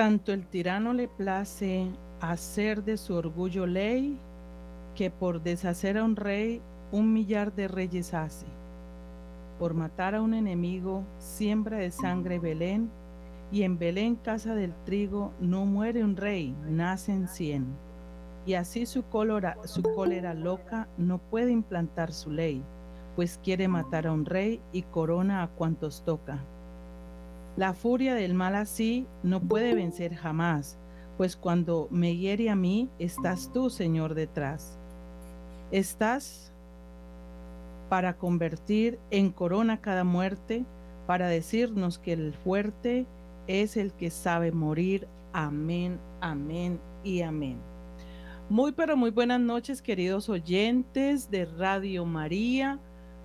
Tanto el tirano le place hacer de su orgullo ley, que por deshacer a un rey un millar de reyes hace. Por matar a un enemigo, siembra de sangre Belén, y en Belén, casa del trigo, no muere un rey, nacen cien. Y así su su cólera loca no puede implantar su ley, pues quiere matar a un rey y corona a cuantos toca. La furia del mal así no puede vencer jamás, pues cuando me hiere a mí, estás tú, Señor, detrás. Estás para convertir en corona cada muerte, para decirnos que el fuerte es el que sabe morir. Amén, amén y amén. Muy pero muy buenas noches queridos oyentes de Radio María.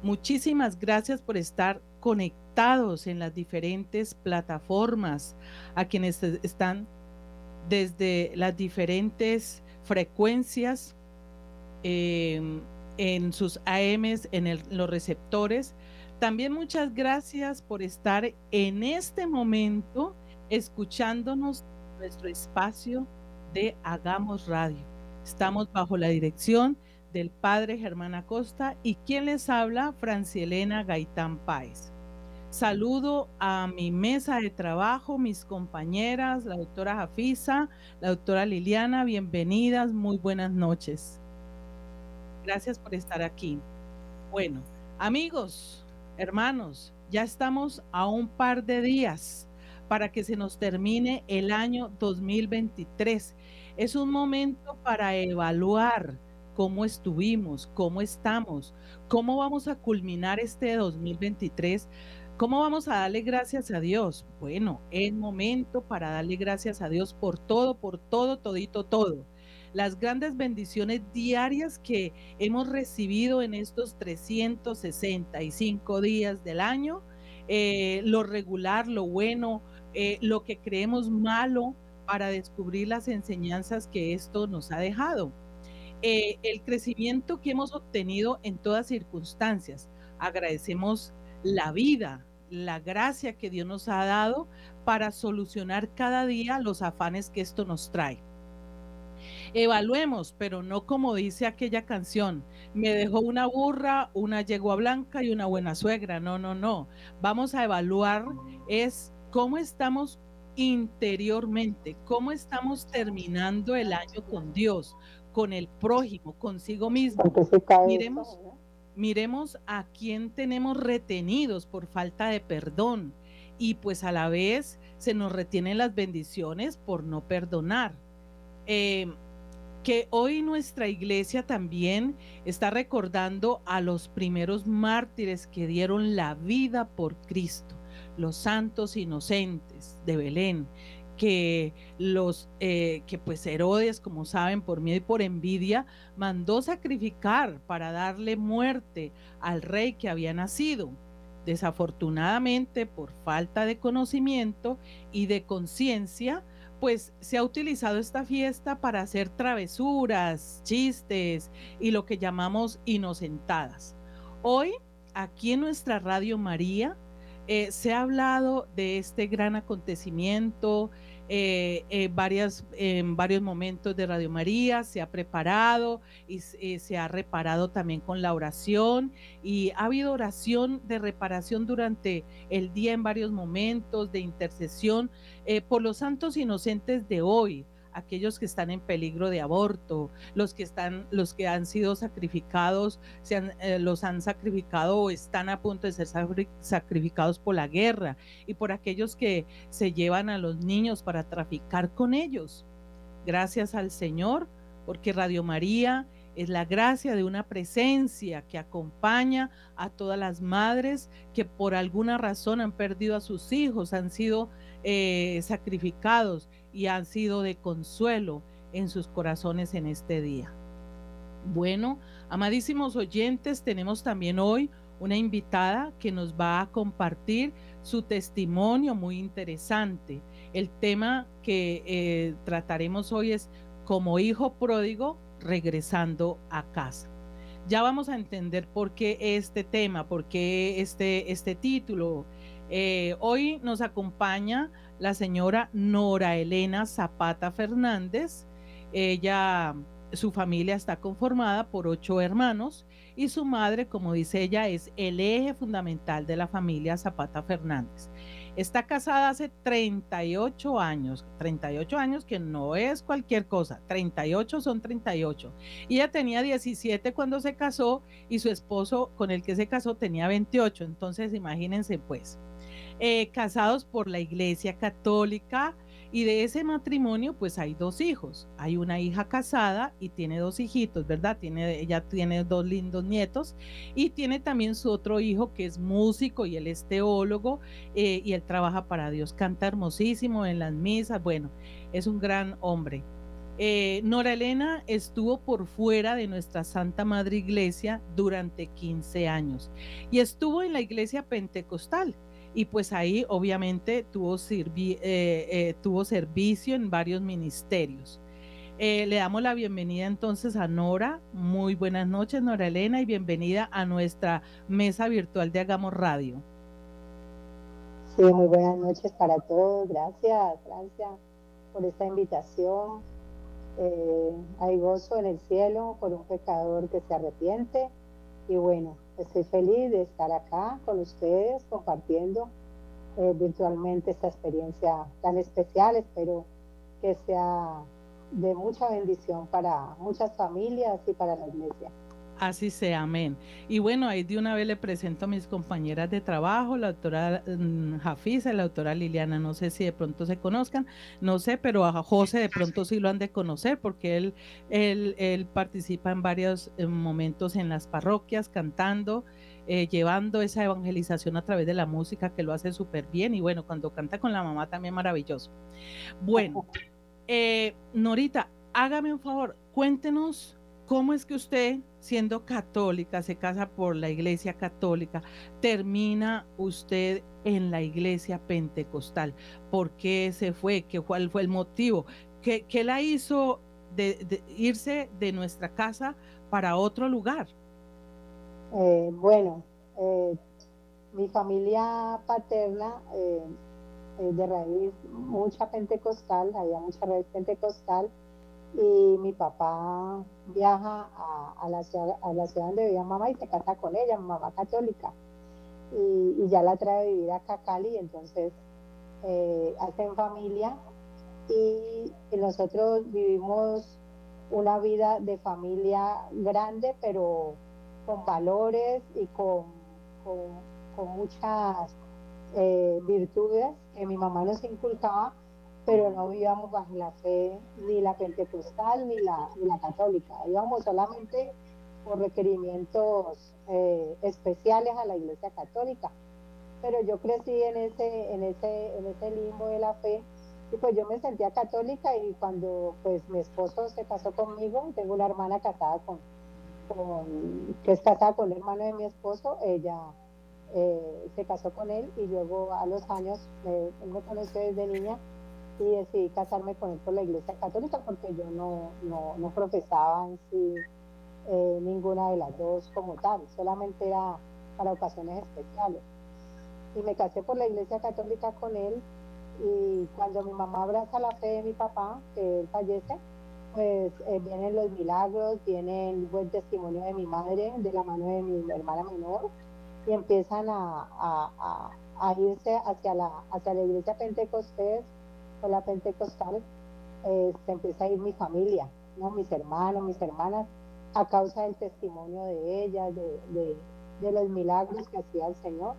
Muchísimas gracias por estar conectados en las diferentes plataformas, a quienes están desde las diferentes frecuencias em, en sus AMs, en los receptores. También muchas gracias por estar en este momento escuchándonos nuestro espacio de Hagamos Radio. Estamos bajo la dirección del padre Germán Acosta y quien les habla, Francielena Gaitán Páez. Saludo a mi mesa de trabajo, mis compañeras, la doctora Jafisa, la doctora Liliana, bienvenidas, muy buenas noches. Gracias por estar aquí. Bueno, amigos, hermanos, ya estamos a un par de días para que se nos termine el año 2023. Es un momento para evaluar cómo estuvimos, cómo estamos, cómo vamos a culminar este 2023. ¿Cómo vamos a darle gracias a Dios? Bueno, es momento para darle gracias a Dios por todo, por todo, todito, todo. Las grandes bendiciones diarias que hemos recibido en estos 365 días del año, eh, lo regular, lo bueno, eh, lo que creemos malo para descubrir las enseñanzas que esto nos ha dejado. Eh, el crecimiento que hemos obtenido en todas circunstancias. Agradecemos la vida, la gracia que Dios nos ha dado para solucionar cada día los afanes que esto nos trae. Evaluemos, pero no como dice aquella canción, me dejó una burra, una yegua blanca y una buena suegra. No, no, no. Vamos a evaluar es cómo estamos interiormente, cómo estamos terminando el año con Dios, con el prójimo, consigo mismo. Miremos, miremos a quién tenemos retenidos por falta de perdón y pues a la vez se nos retienen las bendiciones por no perdonar. Em, que hoy nuestra iglesia también está recordando a los primeros mártires que dieron la vida por Cristo los santos inocentes de Belén, que los eh, que pues Herodes, como saben, por miedo y por envidia, mandó sacrificar para darle muerte al rey que había nacido. Desafortunadamente, por falta de conocimiento y de conciencia, pues se ha utilizado esta fiesta para hacer travesuras, chistes y lo que llamamos inocentadas. Hoy, aquí en nuestra Radio María, eh, se ha hablado de este gran acontecimiento eh, eh, varias, en varios momentos de Radio María, se ha preparado y se ha reparado también con la oración y ha habido oración de reparación durante el día en varios momentos de intercesión por los santos inocentes de hoy aquellos que están en peligro de aborto, los que están, los que han sido sacrificados, se han, eh, los han sacrificado o están a punto de ser sacrificados por la guerra y por aquellos que se llevan a los niños para traficar con ellos. Gracias al Señor, porque Radio María es la gracia de una presencia que acompaña a todas las madres que por alguna razón han perdido a sus hijos, han sido eh, sacrificados y han sido de consuelo en sus corazones en este día. Bueno, amadísimos oyentes, tenemos también hoy una invitada que nos va a compartir su testimonio muy interesante. El tema que eh, trataremos hoy es como hijo pródigo regresando a casa. Ya vamos a entender por qué este tema, por qué este, este título. Eh, hoy nos acompaña la señora Nora Elena Zapata Fernández. Ella, su familia está conformada por ocho hermanos y su madre, como dice ella, es el eje fundamental de la familia Zapata Fernández. Está casada hace 38 años, 38 años que no es cualquier cosa, 38 son 38. Y ella tenía 17 cuando se casó y su esposo con el que se casó tenía 28, entonces imagínense pues. Eh, casados por la Iglesia Católica, y de ese matrimonio, pues hay dos hijos. Hay una hija casada y tiene dos hijitos, ¿verdad? Tiene, ella tiene dos lindos nietos y tiene también su otro hijo que es músico y él es teólogo eh, y él trabaja para Dios, canta hermosísimo en las misas. Bueno, es un gran hombre. Eh, Nora Elena estuvo por fuera de nuestra Santa Madre Iglesia durante 15 años y estuvo en la iglesia pentecostal y pues ahí obviamente tuvo, eh, eh, tuvo servicio en varios ministerios. Eh, le damos la bienvenida entonces a Nora. Muy buenas noches, Nora Elena, y bienvenida a nuestra mesa virtual de Hagamos Radio. Sí, muy buenas noches para todos. Gracias, gracias por esta invitación. hay gozo en el cielo por un pecador que se arrepiente. Y bueno, Estoy feliz de estar acá con ustedes compartiendo eh, virtualmente esta experiencia tan especial. Espero que sea de mucha bendición para muchas familias y para la iglesia. Así sea, amén. Y bueno, ahí de una vez le presento a mis compañeras de trabajo, la doctora mm, Jafisa la doctora Liliana, no sé si de pronto se conozcan, no sé, pero a José de pronto sí lo han de conocer porque él, él, él participa en varios eh, momentos en las parroquias cantando, eh, llevando esa evangelización a través de la música que lo hace súper bien y bueno, cuando canta con la mamá también maravilloso. Bueno, eh, Norita, hágame un favor, cuéntenos ¿Cómo es que usted, siendo católica, se casa por la iglesia católica, termina usted en la iglesia pentecostal? ¿Por qué se fue? ¿Qué, ¿Cuál fue el motivo? ¿Qué, qué la hizo de, irse de nuestra casa para otro lugar? Eh, bueno, eh, mi familia paterna eh, de raíz mucha pentecostal, había mucha raíz pentecostal y mi papá viaja a, la ciudad, donde vivía mamá y se casa con ella, mamá católica, y, ya la trae a vivir a Cali, entonces eh, hacen familia y, nosotros vivimos una vida de familia grande, pero con valores y con, con, muchas eh, virtudes que mi mamá nos inculcaba pero no vivíamos bajo la fe ni la pentecostal ni la, ni la católica, íbamos solamente por requerimientos eh, especiales a la iglesia católica. Pero yo crecí en ese, en ese, en ese limbo de la fe y pues yo me sentía católica y cuando pues mi esposo se casó conmigo, tengo una hermana casada con, que es casada con el hermano de mi esposo, ella eh, se casó con él y luego a los años, él me conoció desde niña y decidí casarme con él por la iglesia católica porque yo no, no, profesaba en sí eh, ninguna de las dos como tal, solamente era para ocasiones especiales. Y me casé por la iglesia católica con él y cuando mi mamá abraza la fe de mi papá, que él fallece, pues eh, vienen los milagros, viene el buen testimonio de mi madre, de la mano de mi hermana menor, y empiezan a, a, a, irse hacia la, hacia la iglesia pentecostés la pentecostal, eh, se empieza a ir mi familia, ¿no? mis hermanos, mis hermanas, a causa del testimonio de ellas, de, los milagros que hacía el Señor.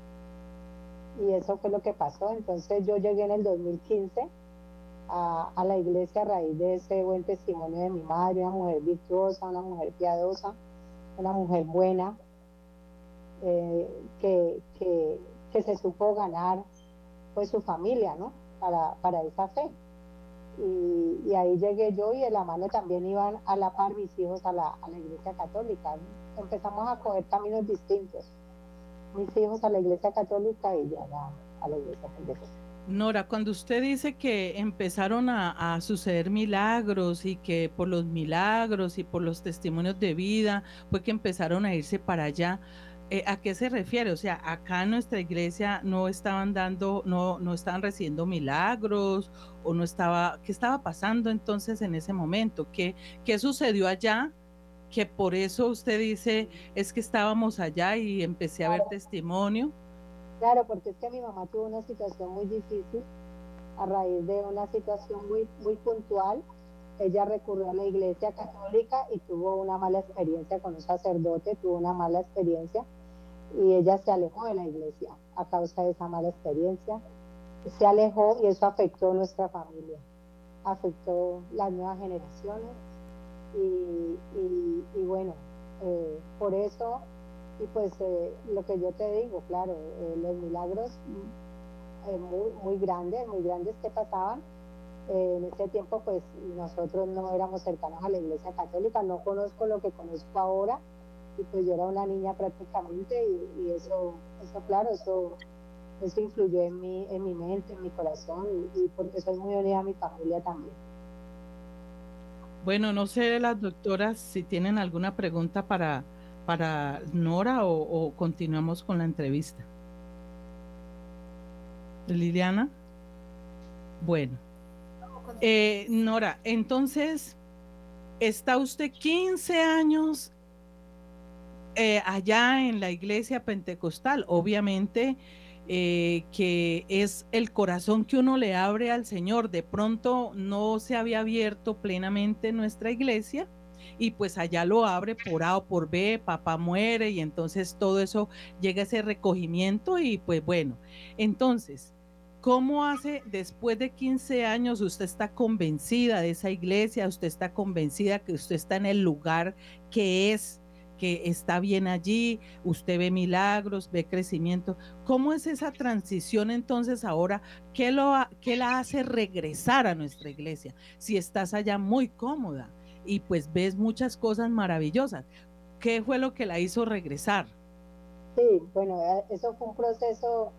Y eso fue lo que pasó. Entonces yo llegué en el 2015 a, a, la iglesia a raíz de ese buen testimonio de mi madre, una mujer virtuosa, una mujer piadosa, una mujer buena, eh, que, que, que, se supo ganar pues su familia, ¿no? Para, para esa fe. Y, ahí llegué yo y de la mano también iban a la par mis hijos a la, a la iglesia católica. Empezamos a coger caminos distintos. Mis hijos a la iglesia católica y yo a la, iglesia católica. Nora, cuando usted dice que empezaron a, a, suceder milagros y que por los milagros y por los testimonios de vida fue que empezaron a irse para allá, eh, ¿a qué se refiere? O sea, acá en nuestra iglesia no estaban dando, no, no estaban recibiendo milagros o no estaba, ¿qué estaba pasando entonces en ese momento? ¿Qué, qué sucedió allá? Que por eso usted dice, es que estábamos allá y empecé a ver testimonio. Claro, porque es que mi mamá tuvo una situación muy difícil a raíz de una situación muy, muy puntual ella recurrió a la iglesia católica y tuvo una mala experiencia con un sacerdote, tuvo una mala experiencia y ella se alejó de la iglesia a causa de esa mala experiencia. Se alejó y eso afectó nuestra familia, afectó las nuevas generaciones y, bueno, eh, por eso, y pues eh, lo que yo te digo, claro, eh, los milagros muy, muy grandes, muy grandes que pasaban, en ese tiempo pues nosotros no éramos cercanos a la iglesia católica, no conozco lo que conozco ahora y pues yo era una niña prácticamente y, eso, eso claro, eso, eso influyó en mi, en mi mente, en mi corazón y, porque soy muy unida a mi familia también. Bueno, no sé las doctoras si tienen alguna pregunta para, para Nora o, o continuamos con la entrevista. Liliana. Bueno. Eh, Nora, entonces, está usted 15 años eh, allá en la iglesia pentecostal, obviamente eh, que es el corazón que uno le abre al Señor. De pronto no se había abierto plenamente nuestra iglesia y pues allá lo abre por A o por B, papá muere y entonces todo eso llega a ese recogimiento y pues bueno, entonces ¿Cómo hace después de 15 años usted está convencida de esa iglesia? ¿Usted está convencida que usted está en el lugar que es, que está bien allí? ¿Usted ve milagros, ve crecimiento? ¿Cómo es esa transición entonces ahora? ¿Qué, lo, qué la hace regresar a nuestra iglesia? Si estás allá muy cómoda y pues ves muchas cosas maravillosas. ¿Qué fue lo que la hizo regresar? Sí, bueno, eh, eso fue un proceso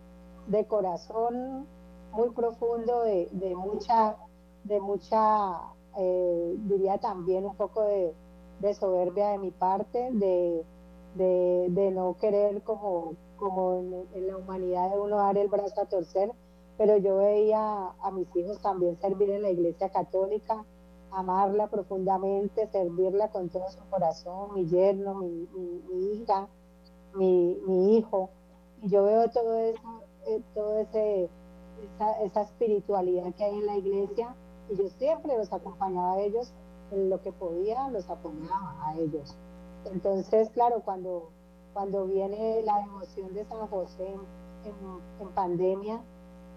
de corazón muy profundo, de, mucha, de mucha eh, diría también un poco de, soberbia de mi parte, de, de, no querer como, como en, la humanidad de uno dar el brazo a torcer, pero yo veía a mis hijos también servir en la iglesia católica, amarla profundamente, servirla con todo su corazón, mi yerno, mi, hija, mi, mi, hijo. Y yo veo todo eso, eh, todo ese esa, espiritualidad que hay en la iglesia y yo siempre los acompañaba a ellos en lo que podía, los apoyaba a ellos. Entonces, claro, cuando, cuando viene la devoción de San José en, pandemia,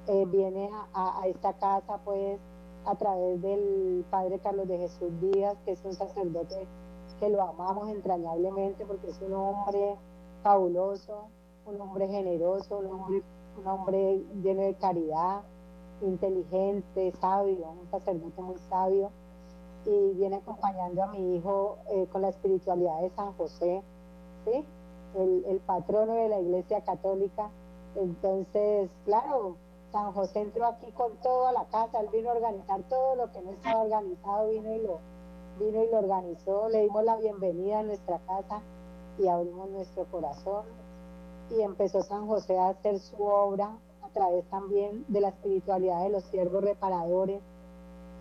eh, viene a, esta casa pues a través del Padre Carlos de Jesús Díaz, que es un sacerdote que lo amamos entrañablemente porque es un hombre fabuloso, un hombre generoso, un hombre un hombre lleno de caridad, inteligente, sabio, un sacerdote muy sabio, y viene acompañando a mi hijo eh, con la espiritualidad de San José, ¿sí? el, patrono de la Iglesia Católica. Entonces, claro, San José entró aquí con toda la casa, él vino a organizar todo lo que no estaba organizado, vino y lo, vino y lo organizó, le dimos la bienvenida a nuestra casa y abrimos nuestro corazón y empezó San José a hacer su obra a través también de la espiritualidad de los siervos reparadores,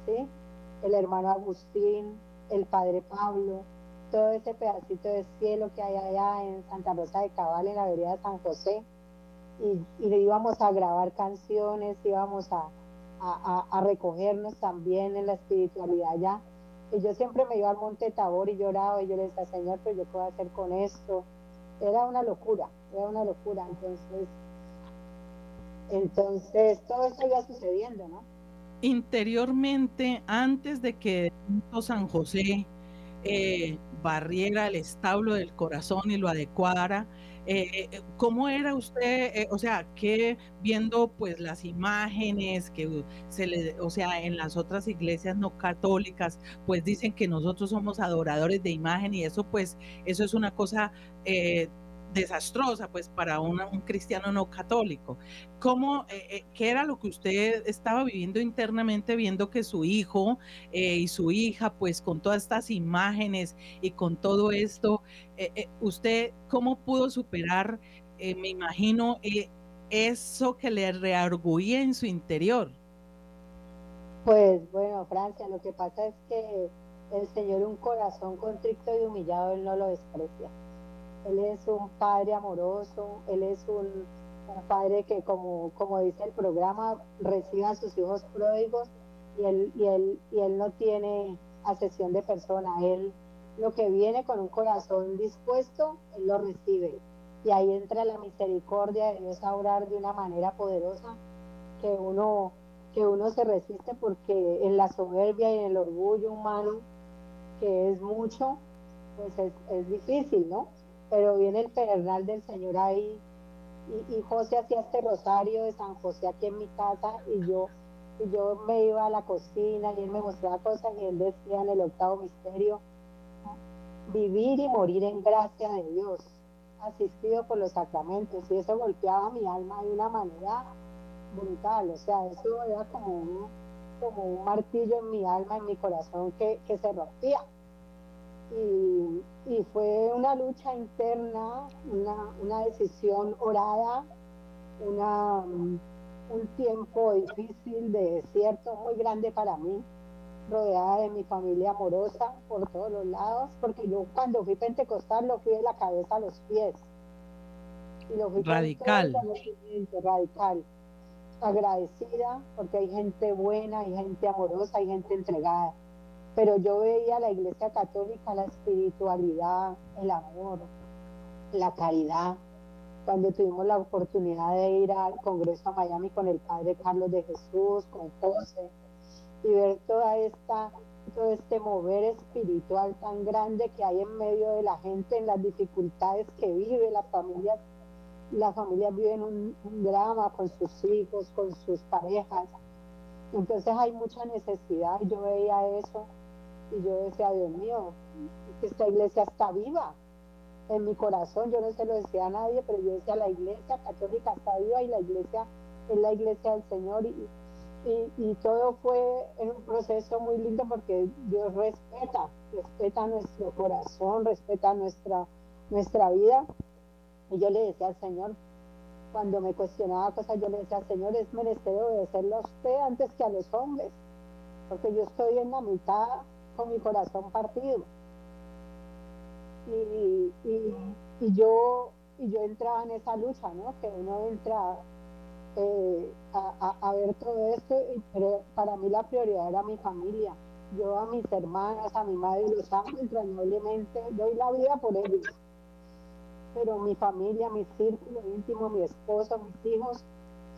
¿sí? El hermano Agustín, el padre Pablo, todo ese pedacito de cielo que hay allá en Santa Rosa de Cabal, en la vereda de San José, y, y íbamos a grabar canciones, íbamos a, a, a, recogernos también en la espiritualidad allá. Y yo siempre me iba al Monte Tabor y lloraba y yo le decía, Señor, pero yo qué hacer con esto. Era una locura era una locura. Entonces, entonces todo eso iba sucediendo, ¿no? Interiormente, antes de que San José eh, barriera el establo del corazón y lo adecuara, eh, eh, ¿cómo era usted, o sea, que viendo pues las imágenes que se le, o sea, en las otras iglesias no católicas, pues dicen que nosotros somos adoradores de imagen y eso pues, eso es una cosa desastrosa pues para un cristiano no católico. ¿Cómo, eh, eh, ¿Qué era lo que usted estaba viviendo internamente viendo que su hijo eh, y su hija pues con todas estas imágenes y con todo esto, usted cómo pudo superar, me imagino, eso que le rearguía en su interior? Pues bueno, Francia, lo que pasa es que el Señor un corazón contrito y humillado, Él no lo desprecia. Él es un padre amoroso, Él es un, padre que, como, como dice el programa, recibe a sus hijos pródigos y él, y, él, y él no tiene asesión de persona. Él lo que viene con un corazón dispuesto, Él lo recibe. Y ahí entra la misericordia de Dios a orar de una manera poderosa que uno, que uno se resiste porque en la soberbia y en el orgullo humano, que es mucho, pues es, es difícil, ¿no? Pero viene el pedernal del Señor ahí y, José hacía este rosario de San José aquí en mi casa y yo y yo me iba a la cocina y él me mostraba cosas y él decía en el octavo misterio vivir y morir en gracia de Dios asistido por los sacramentos y eso golpeaba mi alma de una manera brutal o sea eso era como un, como un martillo en mi alma en mi corazón que, que se rompía y, fue una lucha interna, una, decisión orada, una, un tiempo difícil de desierto muy grande para mí, rodeada de mi familia amorosa por todos los lados, porque yo cuando fui pentecostal lo fui de la cabeza a los pies. Y lo fui radical. Radical. Agradecida porque hay gente buena, hay gente amorosa, hay gente entregada pero yo veía la Iglesia Católica, la espiritualidad, el amor, la caridad. Cuando tuvimos la oportunidad de ir al Congreso a Miami con el Padre Carlos de Jesús, con José, y ver toda esta, todo este mover espiritual tan grande que hay en medio de la gente, en las dificultades que vive las familias. Las familias viven un, un drama con sus hijos, con sus parejas. Entonces hay mucha necesidad. Yo veía eso y yo decía, Dios mío, esta iglesia está viva en mi corazón. Yo no se lo decía a nadie, pero yo decía, la iglesia católica está viva y la iglesia es la iglesia del Señor. Y, y, todo fue en un proceso muy lindo porque Dios respeta, respeta nuestro corazón, respeta nuestra, nuestra vida. Y yo le decía al Señor, cuando me cuestionaba cosas, yo le decía, Señor, es menester obedecerlo a usted antes que a los hombres, porque yo estoy en la mitad con mi corazón partido. Y, y, yo, y yo entraba en esa lucha, ¿no? Que uno entra eh, a, a, ver todo esto, pero para mí la prioridad era mi familia. Yo a mis hermanas, a mi madre los amo entrañablemente, doy la vida por ellos. Pero mi familia, mi círculo íntimo, mi esposo, mis hijos,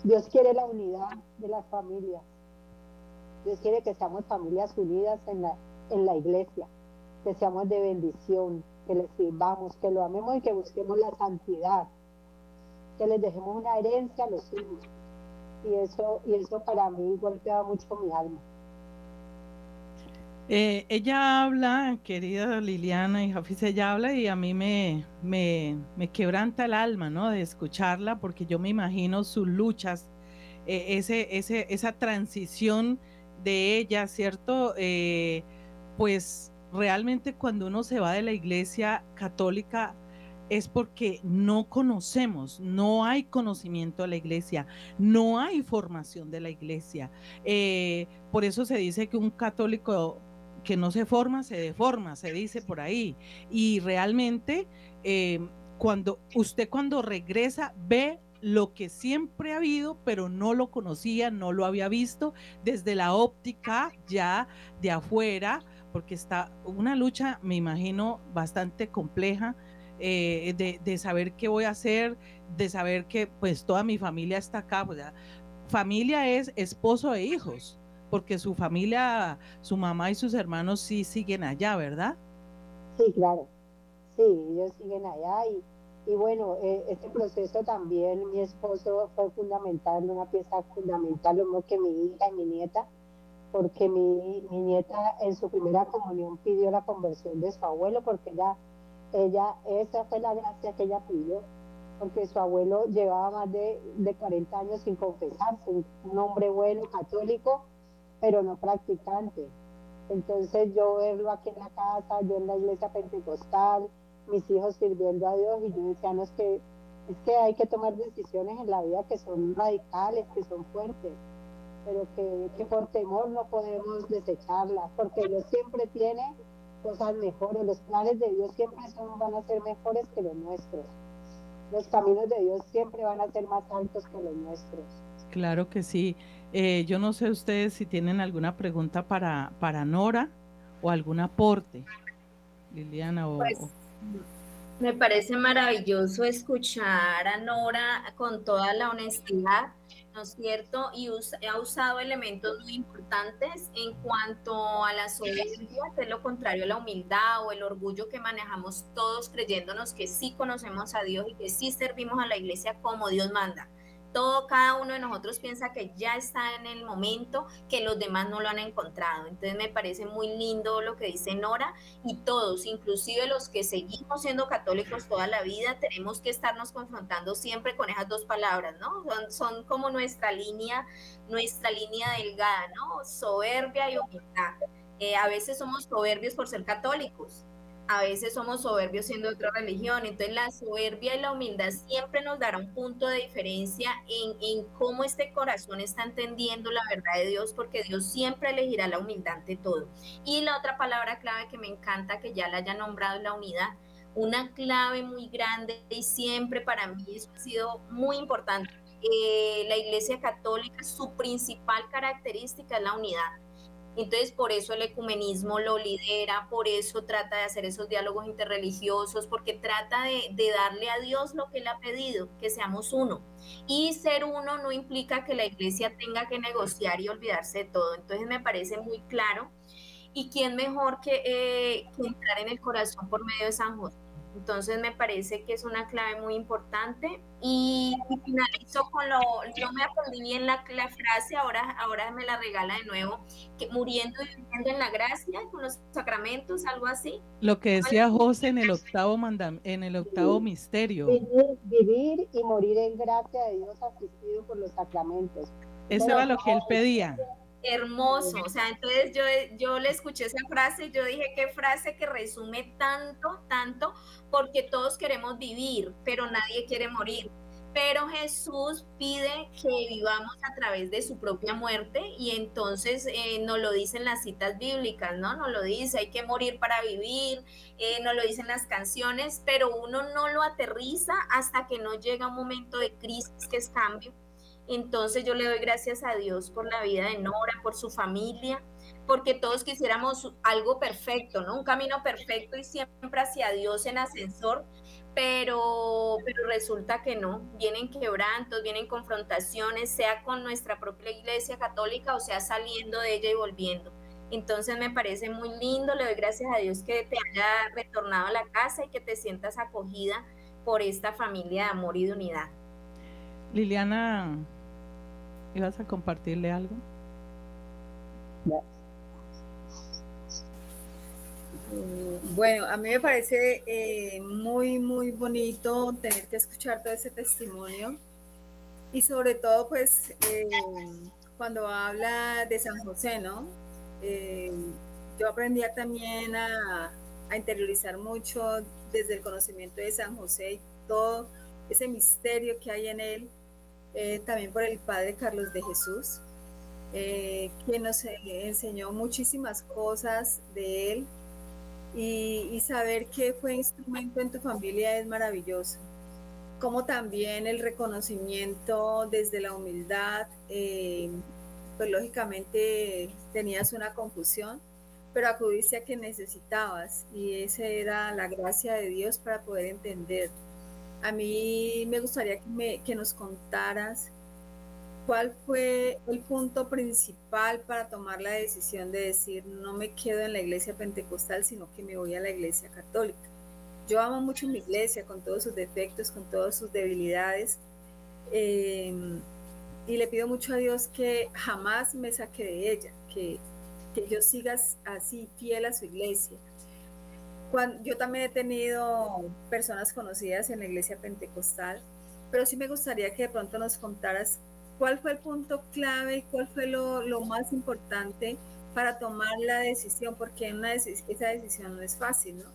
Dios quiere la unidad de las familias. Dios quiere que seamos familias unidas en la, en la iglesia, que seamos de bendición, que les sirvamos, que lo amemos y que busquemos la santidad, que les dejemos una herencia a los hijos. Y eso, y eso para mí golpea mucho mi alma. Eh, ella habla, querida Liliana y Jafis, ella habla y a mí me, me, me, quebranta el alma, ¿no? De escucharla, porque yo me imagino sus luchas, eh, ese, ese, esa transición de ella, ¿cierto? Eh, pues realmente cuando uno se va de la iglesia católica es porque no conocemos, no hay conocimiento de la iglesia, no hay formación de la iglesia. Eh, por eso se dice que un católico que no se forma, se deforma, se dice por ahí. Y realmente, eh, cuando usted cuando regresa, ve lo que siempre ha habido, pero no lo conocía, no lo había visto desde la óptica ya de afuera, porque está una lucha, me imagino, bastante compleja eh, de, saber qué voy a hacer, de saber que pues toda mi familia está acá. Pues, familia es esposo e hijos, porque su familia, su mamá y sus hermanos sí siguen allá, ¿verdad? Sí, claro. Sí, ellos siguen allá y, y bueno, eh, este proceso también mi esposo fue fundamental, una pieza fundamental, lo mismo que mi hija y mi nieta porque mi, nieta en su primera comunión pidió la conversión de su abuelo porque ella ella, esa fue la gracia que ella pidió, porque su abuelo llevaba más de, de 40 años sin confesarse, un hombre bueno, católico, pero no practicante. Entonces yo verlo aquí en la casa, yo en la iglesia pentecostal, mis hijos sirviendo a Dios y yo decía, no es que, es que hay que tomar decisiones en la vida que son radicales, que son fuertes, pero que, que por temor no podemos desecharlas, porque Dios siempre tiene cosas mejores, los planes de Dios siempre son, van a ser mejores que los nuestros. Los caminos de Dios siempre van a ser más altos que los nuestros. Claro que sí. Eh, yo no sé ustedes si tienen alguna pregunta para, para Nora o algún aporte, Liliana o, pues, Me parece maravilloso escuchar a Nora con toda la honestidad, ¿no es cierto? Y ha usado elementos muy importantes en cuanto a la soberbia, que es lo contrario a la humildad o el orgullo que manejamos todos creyéndonos que sí conocemos a Dios y que sí servimos a la iglesia como Dios manda todo, cada uno de nosotros piensa que ya está en el momento, que los demás no lo han encontrado. Entonces me parece muy lindo lo que dice Nora y todos, inclusive los que seguimos siendo católicos toda la vida, tenemos que estarnos confrontando siempre con esas dos palabras, ¿no? Son, como nuestra línea, nuestra línea delgada, ¿no? Soberbia y humildad. Eh, a veces somos soberbios por ser católicos, a veces somos soberbios siendo otra religión. Entonces la soberbia y la humildad siempre nos dará un punto de diferencia en, en, cómo este corazón está entendiendo la verdad de Dios, porque Dios siempre elegirá la humildad ante todo. Y la otra palabra clave que me encanta que ya la haya nombrado es la unidad. Una clave muy grande y siempre para mí eso ha sido muy importante. Eh, la Iglesia Católica, su principal característica es la unidad entonces, por eso el ecumenismo lo lidera, por eso trata de hacer esos diálogos interreligiosos, porque trata de, darle a Dios lo que Él ha pedido, que seamos uno. Y ser uno no implica que la iglesia tenga que negociar y olvidarse de todo. Entonces, me parece muy claro. ¿Y quién mejor que, eh, que entrar en el corazón por medio de San José? Entonces me parece que es una clave muy importante. Y, finalizo con lo, yo me aprendí bien la, la, frase, ahora, ahora me la regala de nuevo, que muriendo y viviendo en la gracia, con los sacramentos, algo así. Lo que decía José en el octavo mandam, en el octavo misterio. Vivir, vivir, y morir en gracia de Dios asistido por los sacramentos. Eso era lo que él pedía hermoso. O sea, entonces yo, yo le escuché esa frase y yo dije, qué frase que resume tanto, tanto, porque todos queremos vivir, pero nadie quiere morir. Pero Jesús pide que vivamos a través de su propia muerte y entonces eh, nos lo dicen las citas bíblicas, ¿no? Nos lo dice, hay que morir para vivir, eh, nos lo dicen las canciones, pero uno no lo aterriza hasta que no llega un momento de crisis que es cambio entonces yo le doy gracias a Dios por la vida de Nora, por su familia, porque todos quisiéramos algo perfecto, ¿no? Un camino perfecto y siempre hacia Dios en ascensor, pero, pero resulta que no. Vienen quebrantos, vienen confrontaciones, sea con nuestra propia iglesia católica o sea saliendo de ella y volviendo. Entonces me parece muy lindo, le doy gracias a Dios que te haya retornado a la casa y que te sientas acogida por esta familia de amor y de unidad. Liliana, ¿Ibas a compartirle algo? Mm, bueno, a mí me parece eh, muy, muy bonito tener que escuchar todo ese testimonio y sobre todo, pues, eh, cuando habla de San José, ¿no? Eh, yo aprendí también a, a interiorizar mucho desde el conocimiento de San José y todo ese misterio que hay en él eh, también por el Padre Carlos de Jesús, eh, que nos enseñó muchísimas cosas de él y, saber que fue instrumento en tu familia es maravilloso. Como también el reconocimiento desde la humildad, eh, pues lógicamente tenías una confusión, pero acudiste a que necesitabas y esa era la gracia de Dios para poder entender a mí me gustaría que, nos contaras cuál fue el punto principal para tomar la decisión de decir no me quedo en la iglesia pentecostal, sino que me voy a la iglesia católica. Yo amo mucho mi iglesia con todos sus defectos, con todas sus debilidades. Em, y le pido mucho a Dios que jamás me saque de ella, que, que yo siga así fiel a su iglesia. Yo también he tenido personas conocidas en la iglesia pentecostal, pero sí me gustaría que de pronto nos contaras cuál fue el punto clave, cuál fue lo, lo más importante para tomar la decisión, porque una esa decisión no es fácil, ¿no?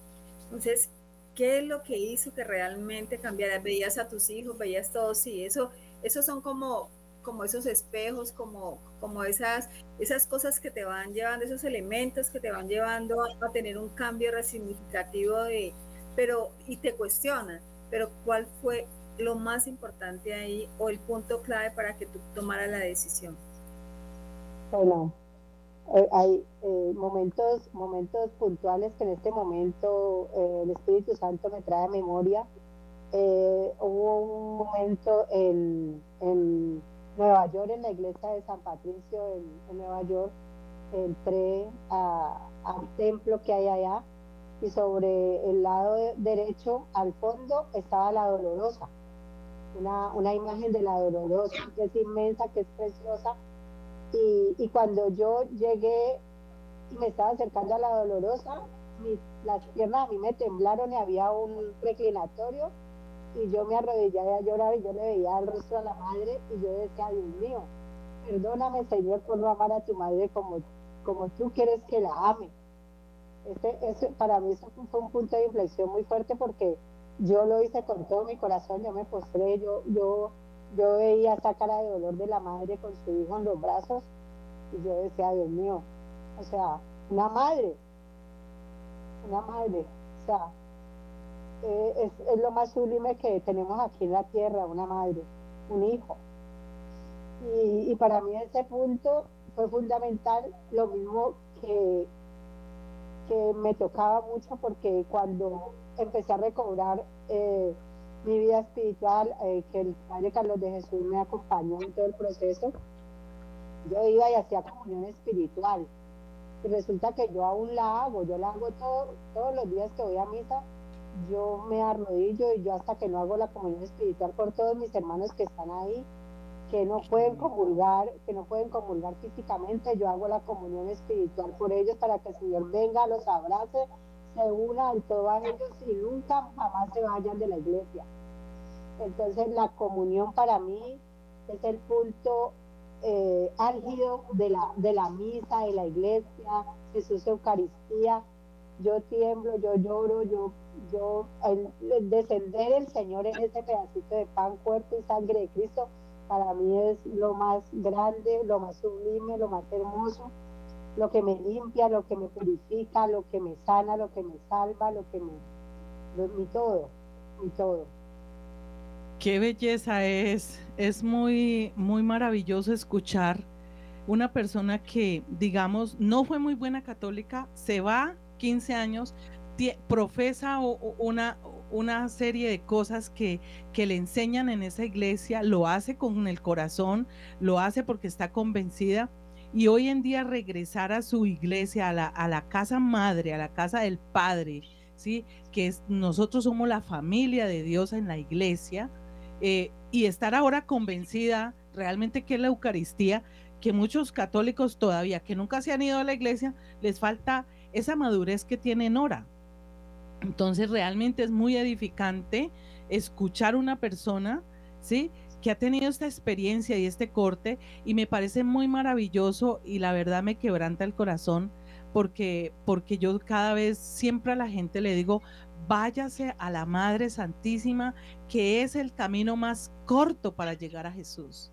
Entonces, ¿qué es lo que hizo que realmente cambiara? Veías a tus hijos, veías todo, sí, eso, esos son como, como esos espejos, como, como esas, esas cosas que te van llevando, esos elementos que te van llevando a, tener un cambio resignificativo de, pero, y te cuestionan, pero ¿cuál fue lo más importante ahí o el punto clave para que tú tomaras la decisión? Bueno, eh, hay eh, momentos, momentos puntuales que en este momento eh, el Espíritu Santo me trae a memoria. hubo un momento en, Nueva York, en la iglesia de San Patricio en, Nueva York, entré al templo que hay allá y sobre el lado derecho, al fondo, estaba la dolorosa, una, una imagen de la dolorosa, que es inmensa, que es preciosa, y, cuando yo llegué y me estaba acercando a la dolorosa, las piernas a mí me temblaron y había un reclinatorio y yo me arrodillé a llorar y yo le veía el rostro a la madre y yo decía, Dios mío, perdóname Señor por no amar a tu madre como, como tú quieres que la ame. Ese, ese, para mí eso fue un punto de inflexión muy fuerte porque yo lo hice con todo mi corazón, yo me postré, yo, yo yo veía esa cara de dolor de la madre con su hijo en los brazos y yo decía, Dios mío, o sea, una madre, una madre, o sea, eh, es, lo más sublime que tenemos aquí en la tierra, una madre, un hijo. Y, para mí ese punto fue fundamental, lo mismo que, que me tocaba mucho porque cuando empecé a recobrar eh, mi vida espiritual, eh, que el Padre Carlos de Jesús me acompañó en todo el proceso, yo iba y hacía comunión espiritual. Y resulta que yo aún la hago, yo la hago todo, todos los días que voy a misa, yo me arrodillo y yo hasta que no hago la comunión espiritual por todos mis hermanos que están ahí, que no pueden comulgar, que no pueden comulgar físicamente, yo hago la comunión espiritual por ellos para que el Señor venga, los abrace, se una en todos ellos y nunca jamás se vayan de la iglesia. Entonces la comunión para mí es el punto eh, álgido de la, de la misa, de la iglesia, Jesús Eucaristía. Yo tiemblo, yo lloro, yo, yo, el, descender el Señor en ese pedacito de pan, cuerpo y sangre de Cristo, para mí es lo más grande, lo más sublime, lo más hermoso, lo que me limpia, lo que me purifica, lo que me sana, lo que me salva, lo que me, mi todo, mi todo. Qué belleza es, es muy, muy maravilloso escuchar una persona que, digamos, no fue muy buena católica, se va 15 años, profesa una, una serie de cosas que, que le enseñan en esa iglesia, lo hace con el corazón, lo hace porque está convencida y hoy en día regresar a su iglesia, a la, a la casa madre, a la casa del Padre, ¿sí? que nosotros somos la familia de Dios en la iglesia, eh, y estar ahora convencida realmente que es la Eucaristía, que muchos católicos todavía que nunca se han ido a la iglesia, les falta esa madurez que tiene Nora. Entonces realmente es muy edificante escuchar una persona, ¿sí? que ha tenido esta experiencia y este corte y me parece muy maravilloso y la verdad me quebranta el corazón porque porque yo cada vez siempre a la gente le digo, váyase a la Madre Santísima, que es el camino más corto para llegar a Jesús.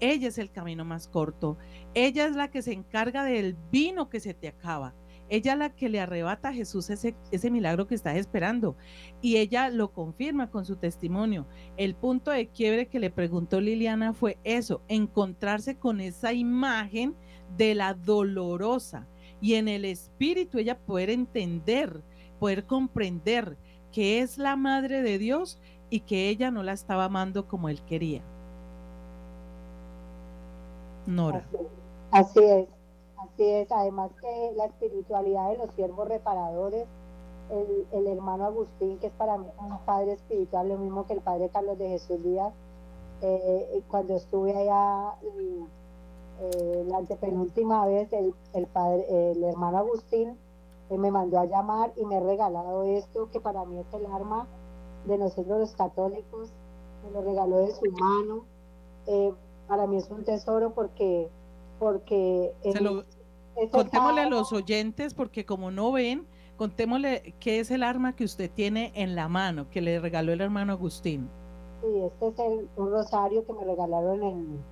Ella es el camino más corto. Ella es la que se encarga del vino que se te acaba. Ella la que le arrebata a Jesús ese, ese milagro que estás esperando. Y ella lo confirma con su testimonio. El punto de quiebre que le preguntó Liliana fue eso, encontrarse con esa imagen de la dolorosa. Y en el espíritu ella poder entender poder comprender que es la madre de Dios y que ella no la estaba amando como él quería. Nora. Así, es, así es. Además que la espiritualidad de los siervos reparadores, el, hermano Agustín, que es para mí un padre espiritual, lo mismo que el padre Carlos de Jesús Díaz, eh, cuando estuve allá eh, la antepenúltima vez, el, el, padre, el hermano Agustín me mandó a llamar y me ha regalado esto, que para mí es el arma de nosotros los católicos, me lo regaló de su mano. Eh, para mí es un tesoro porque... porque contémosle a los oyentes, porque como no ven, contémosle qué es el arma que usted tiene en la mano, que le regaló el hermano Agustín. Sí, este es el, un rosario que me regalaron en,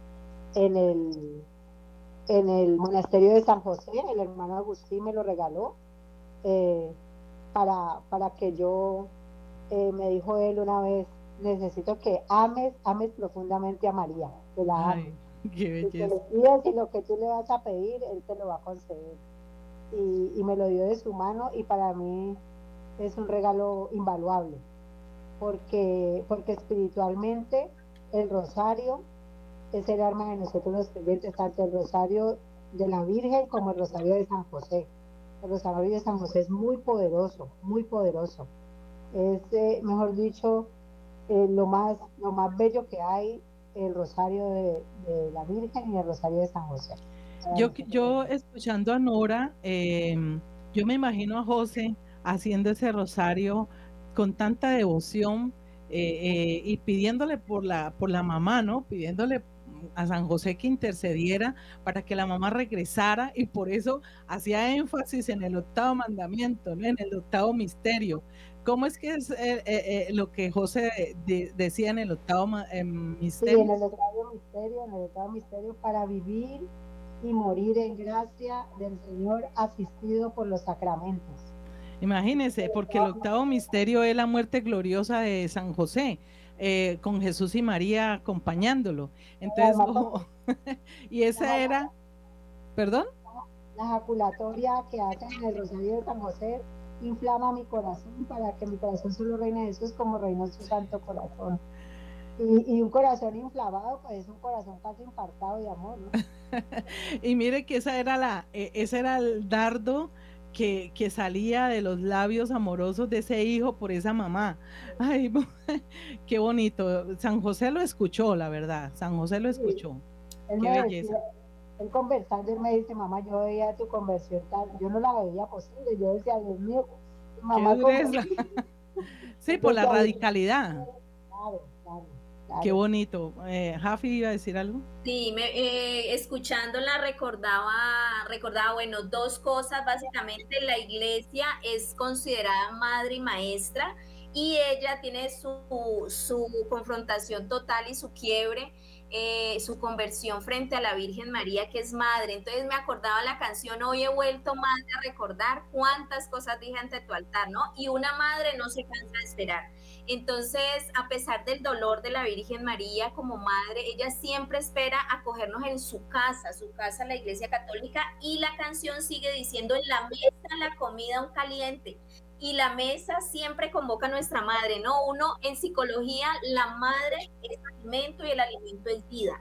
en, el, en el monasterio de San José, el hermano Agustín me lo regaló eh, para, para que yo, eh, me dijo él una vez, necesito que ames, ames profundamente a María, que la ames. Qué. Y, lo que tú le vas a pedir, él te lo va a conceder. Y, y me lo dio de su mano y para mí es un regalo invaluable, porque, porque espiritualmente el rosario es el arma de nosotros los creyentes, tanto el rosario de la Virgen como el rosario de San José. El rosario de San José es muy poderoso, muy poderoso. Es, eh, mejor dicho, eh, lo, más, lo más bello que hay, el rosario de, la Virgen y el rosario de San José. Yo, yo escuchando a Nora, em, yo me imagino a José haciendo ese rosario con tanta devoción eh, y pidiéndole por la, por la mamá, ¿no? Pidiéndole a San José que intercediera para que la mamá regresara y por eso hacía énfasis en el octavo mandamiento, en el octavo misterio. ¿Cómo es que es eh, eh, eh, lo que José decía en el octavo misterio? Sí, en el octavo misterio, en el octavo misterio, para vivir y morir en gracia del Señor asistido por los sacramentos. Imagínense, porque el octavo misterio es la muerte gloriosa de San José. Eh, con Jesús y María acompañándolo. Entonces, y esa era, ¿perdón? La ejaculatoria que hacen en el Rosario de San José inflama mi corazón para que mi corazón solo reine Jesús como reinó su santo corazón. Y, un corazón inflamado, pues es un corazón casi infartado de amor, y mire que esa era la, e, ese era el dardo que, que, salía de los labios amorosos de ese hijo por esa mamá. Ay, qué bonito. San José lo escuchó, la verdad. San José lo escuchó. qué belleza. Él conversando, él me dice, mamá, yo veía tu conversión tal, yo no la veía posible. Yo decía, Dios mío, mamá. sí, por la radicalidad. Qué bonito. Eh, Jafi iba a decir algo. Sí, me, eh, escuchándola recordaba, recordaba, bueno, dos cosas básicamente. La iglesia es considerada madre y maestra y ella tiene su, su confrontación total y su quiebre eh, su conversión frente a la Virgen María, que es madre. Entonces me acordaba la canción, hoy he vuelto madre a recordar cuántas cosas dije ante tu altar, ¿no? Y una madre no se cansa de esperar. Entonces, a pesar del dolor de la Virgen María como madre, ella siempre espera acogernos en su casa, su casa, la Iglesia Católica, y la canción sigue diciendo, en la mesa la comida un caliente y la mesa siempre convoca a nuestra madre, ¿no? Uno en psicología, la madre es alimento y el alimento es vida.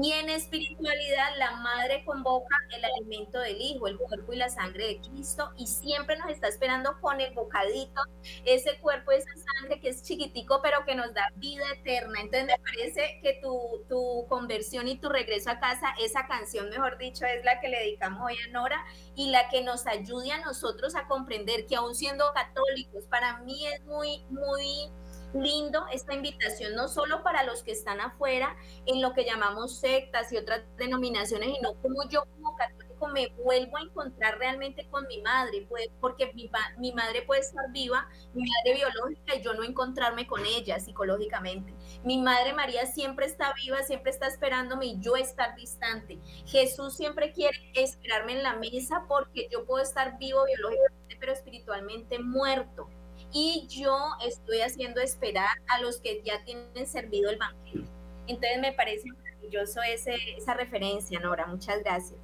Y en espiritualidad, la madre convoca el alimento del Hijo, el cuerpo y la sangre de Cristo, y siempre nos está esperando con el bocadito, ese cuerpo, esa sangre que es chiquitico, pero que nos da vida eterna. Entonces me parece que tu, tu conversión y tu regreso a casa, esa canción, mejor dicho, es la que le dedicamos hoy a Nora y la que nos ayude a nosotros a comprender que aún siendo católicos, para mí es muy, muy lindo esta invitación, no solo para los que están afuera en lo que llamamos sectas y otras denominaciones, sino como yo como católico me vuelvo a encontrar realmente con mi madre, pues, porque mi, mi madre puede estar viva, mi madre biológica, y yo no encontrarme con ella psicológicamente. Mi madre María siempre está viva, siempre está esperándome y yo estar distante. Jesús siempre quiere esperarme en la mesa porque yo puedo estar vivo biológicamente, pero espiritualmente muerto y yo estoy haciendo esperar a los que ya tienen servido el Evangelio. Entonces me parece maravilloso ese, esa referencia, Nora. Muchas gracias.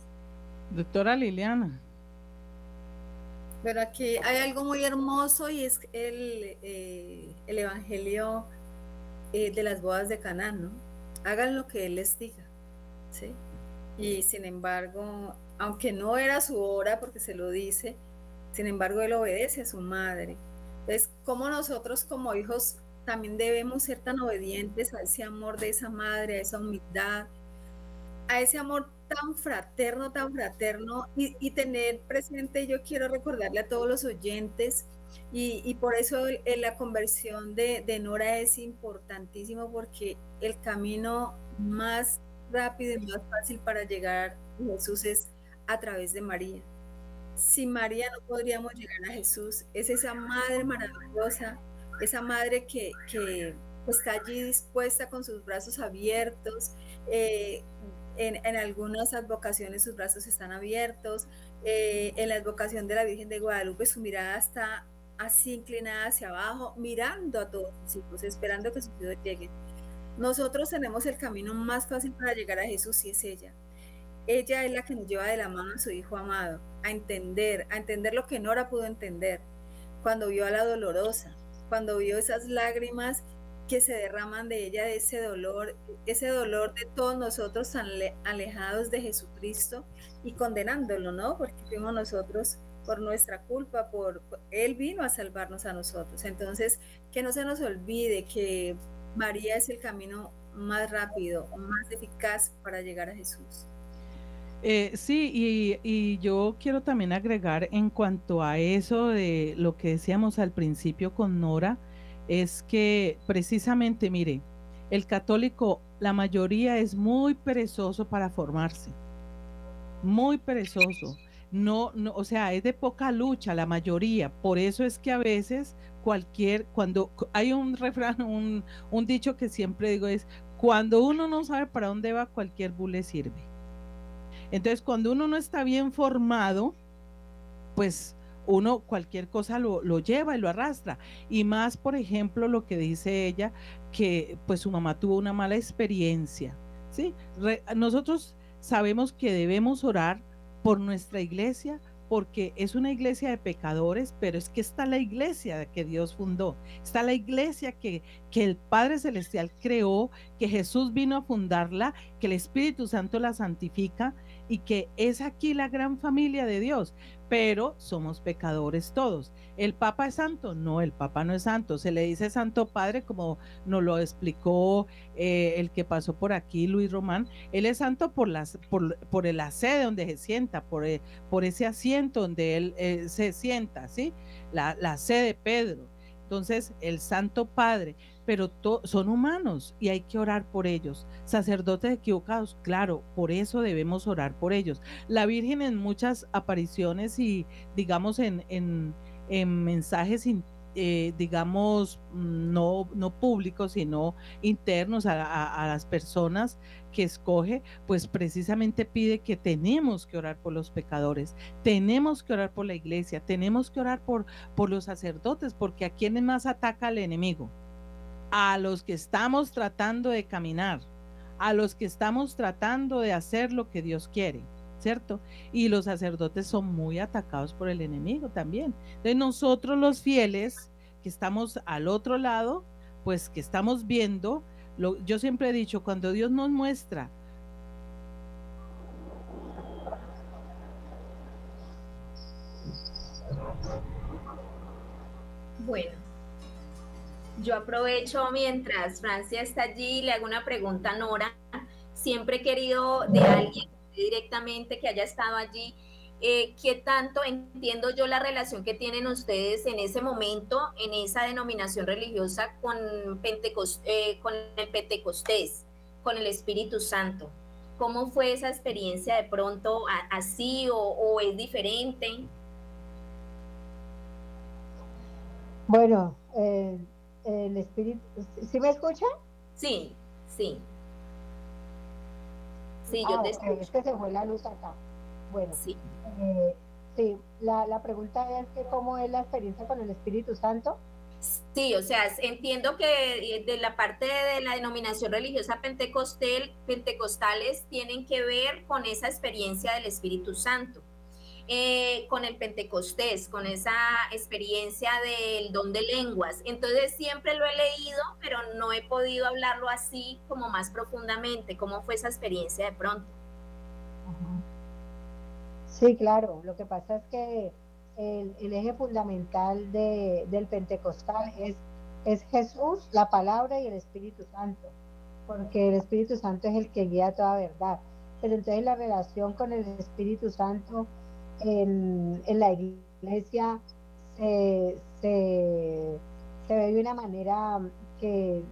Doctora Liliana. Pero aquí hay algo muy hermoso y es el, eh, el Evangelio eh, de las bodas de Canaán, ¿no? Hagan lo que Él les diga, ¿sí? Y sin embargo, aunque no era su hora porque se lo dice, sin embargo Él obedece a su madre entonces, como nosotros como hijos también debemos ser tan obedientes a ese amor de esa madre, a esa humildad, a ese amor tan fraterno, tan fraterno y, tener presente, yo quiero recordarle a todos los oyentes y, por eso la conversión de, de, Nora es importantísimo porque el camino más rápido y más fácil para llegar a Jesús es a través de María. Sin María no podríamos llegar a Jesús. Es esa madre maravillosa, esa madre que, que está allí dispuesta con sus brazos abiertos. Eh, en, algunas advocaciones sus brazos están abiertos. Eh, en la advocación de la Virgen de Guadalupe su mirada está así inclinada hacia abajo, mirando a todos sus hijos, esperando que sus hijos lleguen. Nosotros tenemos el camino más fácil para llegar a Jesús y es ella. Ella es la que nos lleva de la mano a su Hijo amado, a entender, a entender lo que Nora pudo entender cuando vio a la dolorosa, cuando vio esas lágrimas que se derraman de ella, de ese dolor, ese dolor de todos nosotros alejados de Jesucristo y condenándolo, ¿no? Porque fuimos nosotros por nuestra culpa, por Él vino a salvarnos a nosotros. Entonces, que no se nos olvide que María es el camino más rápido, más eficaz para llegar a Jesús. Eh, sí, y, y, yo quiero también agregar en cuanto a eso de lo que decíamos al principio con Nora, es que precisamente, mire, el católico, la mayoría es muy perezoso para formarse, muy perezoso. No, no, o sea, es de poca lucha la mayoría. Por eso es que a veces cualquier, cuando hay un refrán, un, dicho que siempre digo es, cuando uno no sabe para dónde va, cualquier bule sirve. Entonces, cuando uno no está bien formado, pues uno cualquier cosa lo, lleva y lo arrastra. Y más, por ejemplo, lo que dice ella, que pues su mamá tuvo una mala experiencia. ¿sí? nosotros sabemos que debemos orar por nuestra iglesia, porque es una iglesia de pecadores, pero es que está la iglesia que Dios fundó, está la iglesia que, que el Padre Celestial creó, que Jesús vino a fundarla, que el Espíritu Santo la santifica y que es aquí la gran familia de Dios pero somos pecadores todos. ¿El Papa es santo? No, el Papa no es santo. Se le dice Santo Padre como nos lo explicó eh, el que pasó por aquí, Luis Román. Él es santo por, las, por, por la sede donde se sienta, por, eh, por ese asiento donde él eh, se sienta, ¿sí? La, la sede de Pedro. Entonces, el Santo Padre pero son humanos y hay que orar por ellos. Sacerdotes equivocados, claro, por eso debemos orar por ellos. La Virgen en muchas apariciones y digamos en, en, mensajes, eh, digamos, no, no públicos, sino internos a, las personas que escoge, pues precisamente pide que tenemos que orar por los pecadores, tenemos que orar por la iglesia, tenemos que orar por, por los sacerdotes, porque a quienes más ataca el enemigo a los que estamos tratando de caminar, a los que estamos tratando de hacer lo que Dios quiere, ¿cierto? Y los sacerdotes son muy atacados por el enemigo también. Entonces nosotros los fieles que estamos al otro lado, pues que estamos viendo, lo, yo siempre he dicho, cuando Dios nos muestra Bueno, yo aprovecho mientras Francia está allí, le hago una pregunta a Nora. Siempre he querido de alguien directamente que haya estado allí. Eh, ¿Qué tanto entiendo yo la relación que tienen ustedes en ese momento, en esa denominación religiosa con, eh, con el Pentecostés, con el Espíritu Santo? ¿Cómo fue esa experiencia de pronto así o, o es diferente? Bueno, eh, el espíritu. ¿Sí me escuchan? Sí, sí. Sí, yo ah, te escucho. Es que se fue la luz acá. Bueno, sí. Eh, sí, la, la pregunta es que cómo es la experiencia con el Espíritu Santo. Sí, o sea, entiendo que de la parte de la denominación religiosa pentecostal, pentecostales tienen que ver con esa experiencia del Espíritu Santo. Eh, con el Pentecostés, con esa experiencia del don de lenguas. Entonces siempre lo he leído, pero no he podido hablarlo así como más profundamente. ¿Cómo fue esa experiencia de pronto? Sí, claro. Lo que pasa es que el, eje fundamental del Pentecostal es, es Jesús, la palabra y el Espíritu Santo, porque el Espíritu Santo es el que guía toda verdad pero entonces la relación con el Espíritu Santo en, la iglesia se, se, ve de una manera que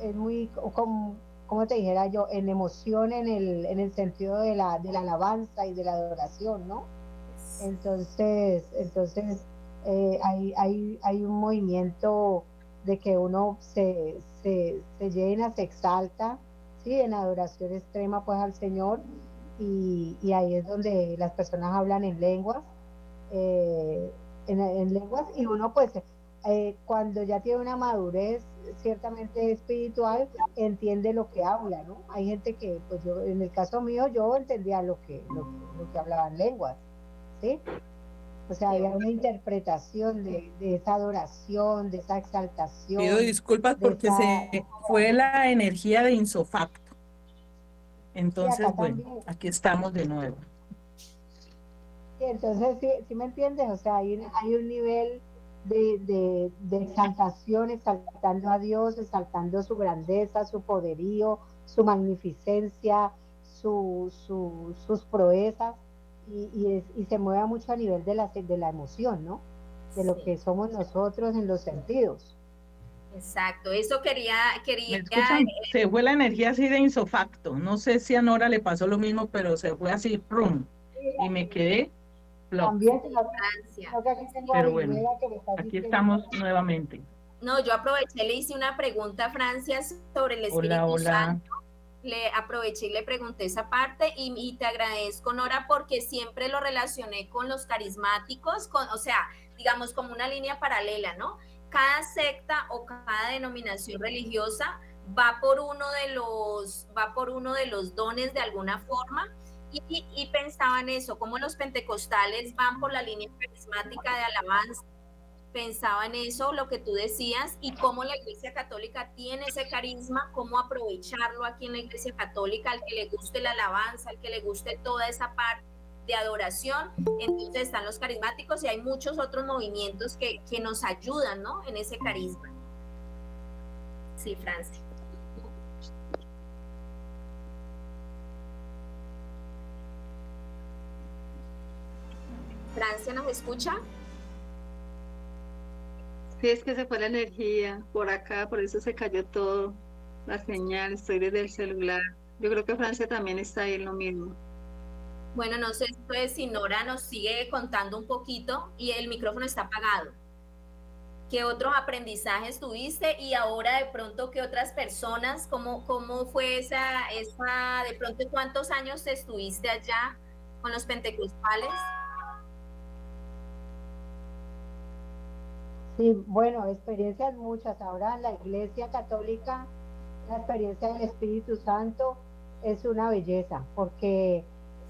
es muy, como, como te dijera yo, en emoción en el, en el sentido de la, de la alabanza y de la adoración, ¿no? Entonces, entonces eh, hay, hay, hay un movimiento de que uno se, se, se llena, se exalta, ¿sí? En adoración extrema pues al Señor y, ahí es donde las personas hablan en lenguas, eh, en, lenguas y uno pues eh, cuando ya tiene una madurez ciertamente espiritual entiende lo que habla, ¿no? Hay gente que, pues yo, en el caso mío, yo entendía lo que, lo, que hablaban lenguas, ¿sí? O sea, había una interpretación de, esa adoración, de esa exaltación. Pido disculpas porque se fue la energía de insofacto. Entonces, bueno, aquí estamos de nuevo. Sí, entonces, sí, sí me entiendes, o sea, hay, hay un nivel de, exaltación, exaltando a Dios, exaltando su grandeza, su poderío, su magnificencia, su, sus proezas, y, y, se mueve mucho a nivel de la, de la emoción, ¿no? De lo que somos nosotros en los sentidos. Exacto, eso quería, quería. Se fue la energía así de insofacto. No sé si a Nora le pasó lo mismo, pero se fue así, rum, y me quedé. También Pero bueno, aquí estamos nuevamente. No, yo aproveché, le hice una pregunta a Francia sobre el Espíritu hola, hola. Santo. Le aproveché y le pregunté esa parte y, y, te agradezco, Nora, porque siempre lo relacioné con los carismáticos, con, o sea, digamos como una línea paralela, ¿no? Cada secta o cada denominación religiosa va por uno de los, va por uno de los dones de alguna forma. Y, y, pensaba en eso, como los pentecostales van por la línea carismática de alabanza, pensaba en eso, lo que tú decías, y cómo la Iglesia Católica tiene ese carisma, cómo aprovecharlo aquí en la Iglesia Católica, al que le guste la alabanza, al que le guste toda esa parte de adoración, entonces están los carismáticos y hay muchos otros movimientos que, que nos ayudan ¿no? en ese carisma. Sí, Francia. Francia, ¿nos escucha? Sí, es que se fue la energía por acá, por eso se cayó todo, la señal, estoy desde el celular. Yo creo que Francia también está ahí lo mismo. Bueno, no sé si Nora nos sigue contando un poquito y el micrófono está apagado. ¿Qué otros aprendizajes tuviste y ahora de pronto qué otras personas, cómo, cómo fue esa, esa, de pronto cuántos años estuviste allá con los pentecostales? Sí, bueno, experiencias muchas. Ahora en la Iglesia Católica, la experiencia del Espíritu Santo es una belleza, porque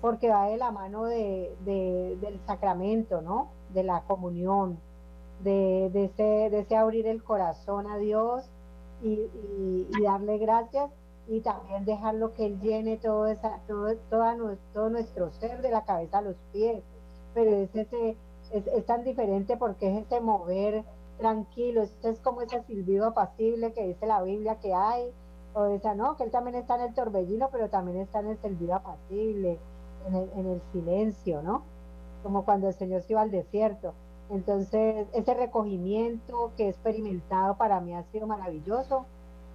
porque va de la mano de, del sacramento, ¿no? De la comunión, de, de, ese, abrir el corazón a Dios y, darle gracias y también dejarlo que Él llene todo, esa, todo, todo nuestro ser de la cabeza a los pies. Pero es, ese, es, tan diferente porque es ese mover tranquilo, este es como ese silbido apacible que dice la Biblia que hay, o esa, no, que Él también está en el torbellino, pero también está en el silbido apacible en el, silencio, ¿no? Como cuando el Señor se iba al desierto. Entonces, ese recogimiento que he experimentado para mí ha sido maravilloso,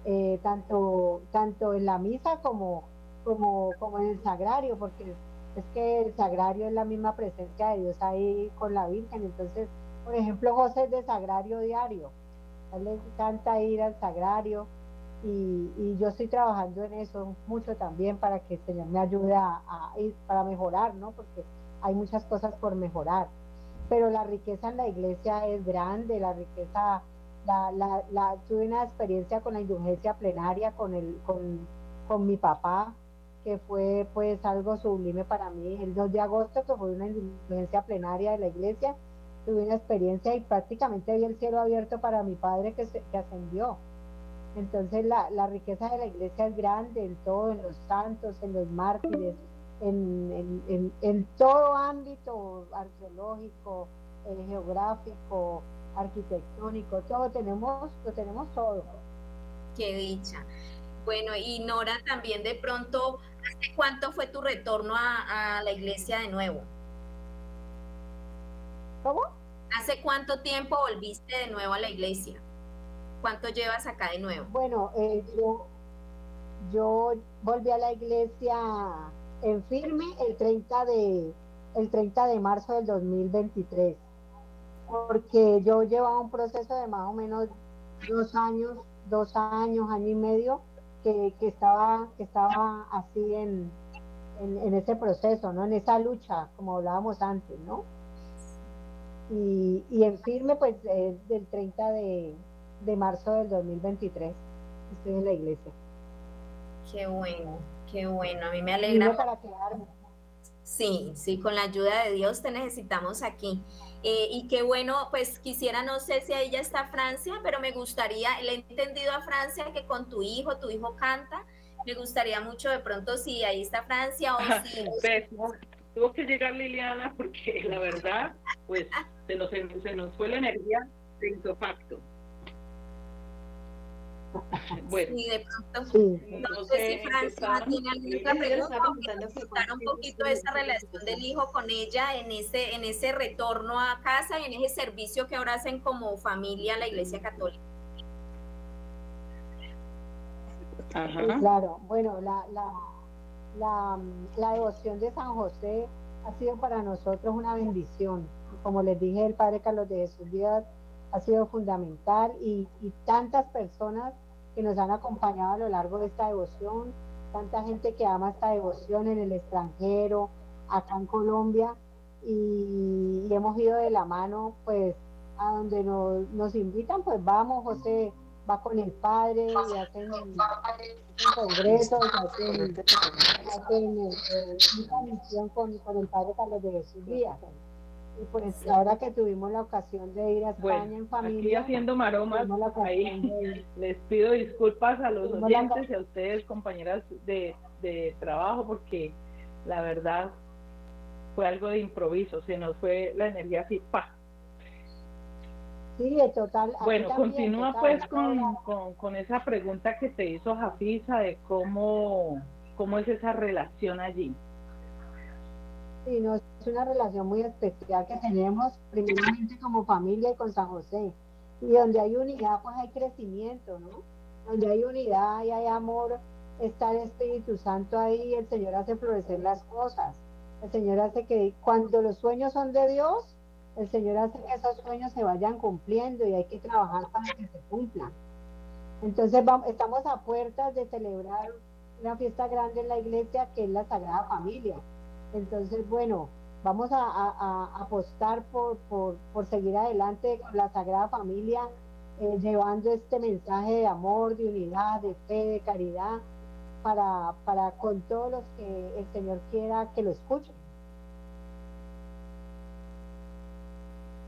eh, tanto, tanto en la misa como, como, como en el sagrario, porque es que el sagrario es la misma presencia de Dios ahí con la Virgen. Entonces, por ejemplo, José es de sagrario diario. Le encanta ir al sagrario, y, yo estoy trabajando en eso mucho también para que el Señor me ayude a, para mejorar, ¿no? Porque hay muchas cosas por mejorar. Pero la riqueza en la iglesia es grande, la riqueza, la, la, la tuve una experiencia con la indulgencia plenaria, con, el, con, con mi papá, que fue pues algo sublime para mí. El 2 de agosto, que fue una indulgencia plenaria de la iglesia, tuve una experiencia y prácticamente vi el cielo abierto para mi padre que, se, que ascendió entonces la, la, riqueza de la iglesia es grande en todo, en los santos, en los mártires, en, en, en, todo ámbito arqueológico, eh, geográfico, arquitectónico, todo tenemos, lo tenemos todo. Qué dicha. Bueno, y Nora, también de pronto, ¿hace cuánto fue tu retorno a, la iglesia de nuevo? ¿Cómo? ¿Hace cuánto tiempo volviste de nuevo a la iglesia? ¿Cuánto llevas acá de nuevo? Bueno, eh, yo, volví a la iglesia en firme el 30 de, el 30 de marzo del 2023, porque yo llevaba un proceso de más o menos dos años, dos años, año y medio, que, estaba, que estaba así en, en, ese proceso, ¿no? En esa lucha, como hablábamos antes, ¿no? Y, en firme, pues, del 30 de, de marzo del 2023, estoy en la iglesia. Qué bueno, qué bueno, a mí me alegra. para quedarme. Sí, sí, con la ayuda de Dios te necesitamos aquí. Eh, y qué bueno, pues quisiera, no sé si ahí ya está Francia, pero me gustaría, le he entendido a Francia que con tu hijo, tu hijo canta, me gustaría mucho de pronto si ahí está Francia o si... tuvo que llegar Liliana porque la verdad, pues se nos, se nos fue la energía de facto. Bueno, sí, de pronto, no, sé si Francia tiene alguna pregunta, un poquito esa relación del hijo con ella en ese, en ese retorno a casa y en ese servicio que ahora hacen como familia la Iglesia Católica. claro, bueno, la, la, la, la devoción de San José ha sido para nosotros una bendición. Como les dije, el Padre Carlos de Jesús Díaz ha sido fundamental y, tantas personas que nos han acompañado a lo largo de esta devoción, tanta gente que ama esta devoción en el extranjero, acá en Colombia, y, hemos ido de la mano, pues, a donde nos, nos invitan, pues vamos, José va con el padre y hacen, congresos, hacen, hacen eh, una misión con, con, el padre Carlos de Jesús Díaz. Y pues ahora que tuvimos la ocasión de ir a España en familia. Aquí haciendo maromas, ahí les pido disculpas a los oyentes y a ustedes, compañeras de, de trabajo, porque la verdad fue algo de improviso, se nos fue la energía así, pa. Sí, total. Bueno, continúa pues con, con, con, esa pregunta que te hizo Jafisa de cómo, cómo es esa relación allí. Sí, no, una relación muy especial que tenemos, primeramente como familia y con San José. Y donde hay unidad, pues hay crecimiento, ¿no? Donde hay unidad y hay amor, está el Espíritu Santo ahí, el Señor hace florecer las cosas. El Señor hace que cuando los sueños son de Dios, el Señor hace que esos sueños se vayan cumpliendo y hay que trabajar para que se cumplan. Entonces vamos, estamos a puertas de celebrar una fiesta grande en la iglesia que es la Sagrada Familia. Entonces, bueno, vamos a, apostar por, por, seguir adelante con la Sagrada Familia, eh, llevando este mensaje de amor, de unidad, de fe, de caridad, para, para con todos los que el Señor quiera que lo escuchen.